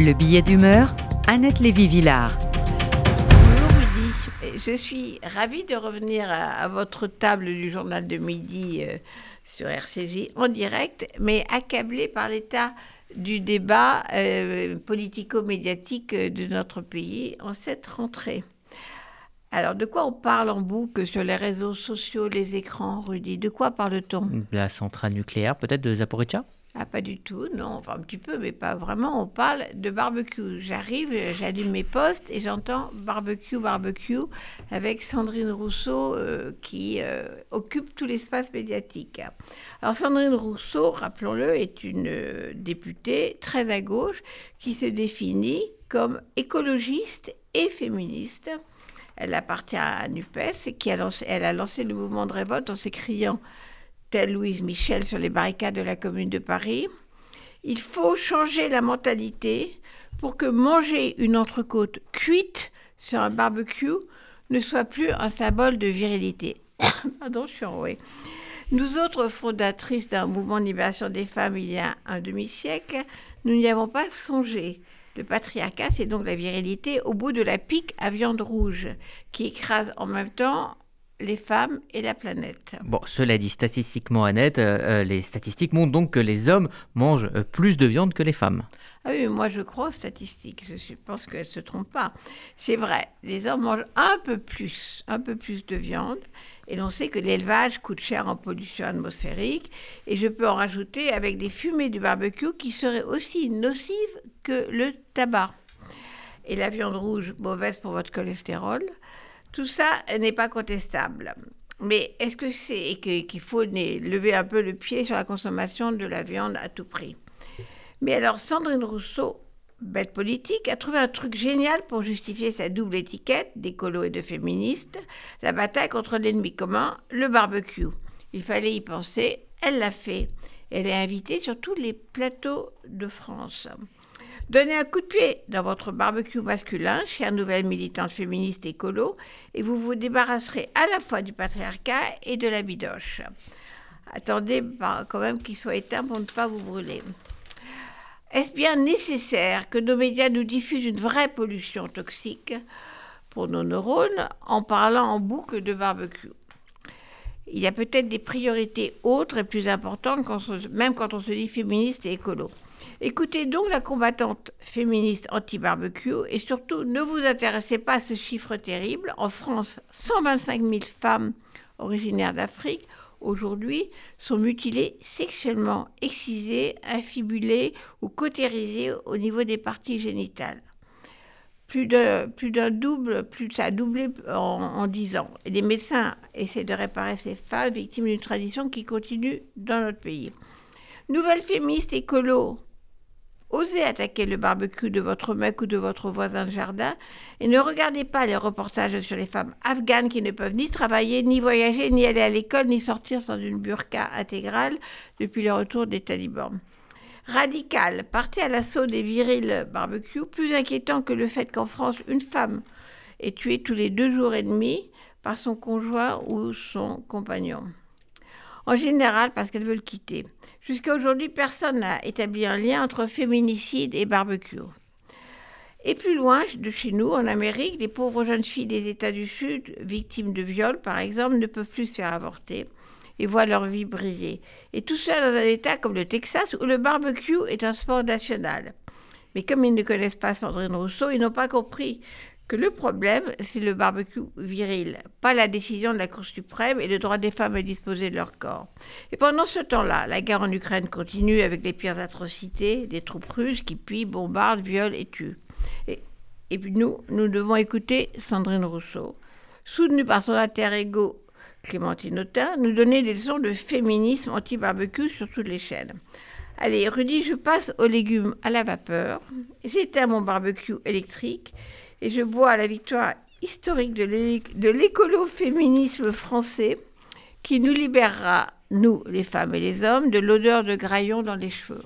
Le billet d'humeur, Annette Lévy-Villard. Bonjour Rudy, je suis ravie de revenir à, votre table du journal de midi euh, sur RCJ en direct, mais accablée par l'état du débat euh, politico-médiatique de notre pays en cette rentrée. Alors, de quoi on parle en boucle sur les réseaux sociaux, les écrans, Rudy? De quoi parle-t-on? La centrale nucléaire, peut-être de Zaporizhia? Ah, pas du tout, non, enfin un petit peu, mais pas vraiment. On parle de barbecue. J'arrive, j'allume mes postes et j'entends barbecue, barbecue avec Sandrine Rousseau euh, qui euh, occupe tout l'espace médiatique. Alors Sandrine Rousseau, rappelons-le, est une euh, députée très à gauche qui se définit comme écologiste et féministe. Elle appartient à NUPES et qui a lancé, elle a lancé le mouvement de révolte en s'écriant telle Louise Michel sur les barricades de la Commune de Paris. Il faut changer la mentalité pour que manger une entrecôte cuite sur un barbecue ne soit plus un symbole de virilité. Pardon, je suis enrouée. Nous autres fondatrices d'un mouvement de libération des femmes il y a un demi-siècle, nous n'y avons pas songé. Le patriarcat, c'est donc la virilité au bout de la pique à viande rouge, qui écrase en même temps les femmes et la planète. Bon, cela dit, statistiquement, Annette, euh, euh, les statistiques montrent donc que les hommes mangent euh, plus de viande que les femmes. Ah oui, moi je crois aux statistiques, je pense qu'elles ne se trompent pas. C'est vrai, les hommes mangent un peu plus, un peu plus de viande, et l'on sait que l'élevage coûte cher en pollution atmosphérique, et je peux en rajouter avec des fumées du barbecue qui seraient aussi nocives que le tabac. Et la viande rouge, mauvaise pour votre cholestérol. Tout ça n'est pas contestable. Mais est-ce que c'est qu'il faut lever un peu le pied sur la consommation de la viande à tout prix? Mais alors Sandrine Rousseau, bête politique, a trouvé un truc génial pour justifier sa double étiquette d'écolo et de féministe, la bataille contre l'ennemi commun, le barbecue. Il fallait y penser, elle l'a fait. Elle est invitée sur tous les plateaux de France. Donnez un coup de pied dans votre barbecue masculin, chère nouvelle militante féministe écolo, et vous vous débarrasserez à la fois du patriarcat et de la bidoche. Attendez bah, quand même qu'il soit éteint pour ne pas vous brûler. Est-ce bien nécessaire que nos médias nous diffusent une vraie pollution toxique pour nos neurones en parlant en boucle de barbecue? Il y a peut-être des priorités autres et plus importantes, même quand on se dit féministe et écolo. Écoutez donc la combattante féministe anti-barbecue et surtout ne vous intéressez pas à ce chiffre terrible. En France, 125 000 femmes originaires d'Afrique aujourd'hui sont mutilées sexuellement, excisées, infibulées ou cautérisées au niveau des parties génitales. Plus d'un plus double, plus ça a doublé en, 10 ans. Et les médecins essaient de réparer ces femmes victimes d'une tradition qui continue dans notre pays. Nouvelle féministe écolo, Osez attaquer le barbecue de votre mec ou de votre voisin de jardin et ne regardez pas les reportages sur les femmes afghanes qui ne peuvent ni travailler, ni voyager, ni aller à l'école, ni sortir sans une burqa intégrale depuis le retour des talibans. Radical, partez à l'assaut des virils barbecue, plus inquiétant que le fait qu'en France, une femme est tuée tous les deux jours et demi par son conjoint ou son compagnon en général parce qu'elles veulent quitter. Jusqu'à aujourd'hui, personne n'a établi un lien entre féminicide et barbecue. Et plus loin de chez nous, en Amérique, les pauvres jeunes filles des États du Sud, victimes de viols par exemple, ne peuvent plus se faire avorter et voient leur vie brisée. Et tout cela dans un État comme le Texas où le barbecue est un sport national. Mais comme ils ne connaissent pas Sandrine Rousseau, ils n'ont pas compris que le problème, c'est le barbecue viril, pas la décision de la Cour suprême et le droit des femmes à disposer de leur corps. Et pendant ce temps-là, la guerre en Ukraine continue avec les pires atrocités, des troupes russes qui pillent, bombardent, violent et tuent. Et, et puis nous, nous devons écouter Sandrine Rousseau, soutenue par son alter ego Clémentine Autain, nous donner des leçons de féminisme anti-barbecue sur toutes les chaînes. Allez, Rudy, je passe aux légumes à la vapeur. J'éteins mon barbecue électrique et je bois la victoire historique de l'écolo-féminisme français qui nous libérera, nous les femmes et les hommes, de l'odeur de graillon dans les cheveux.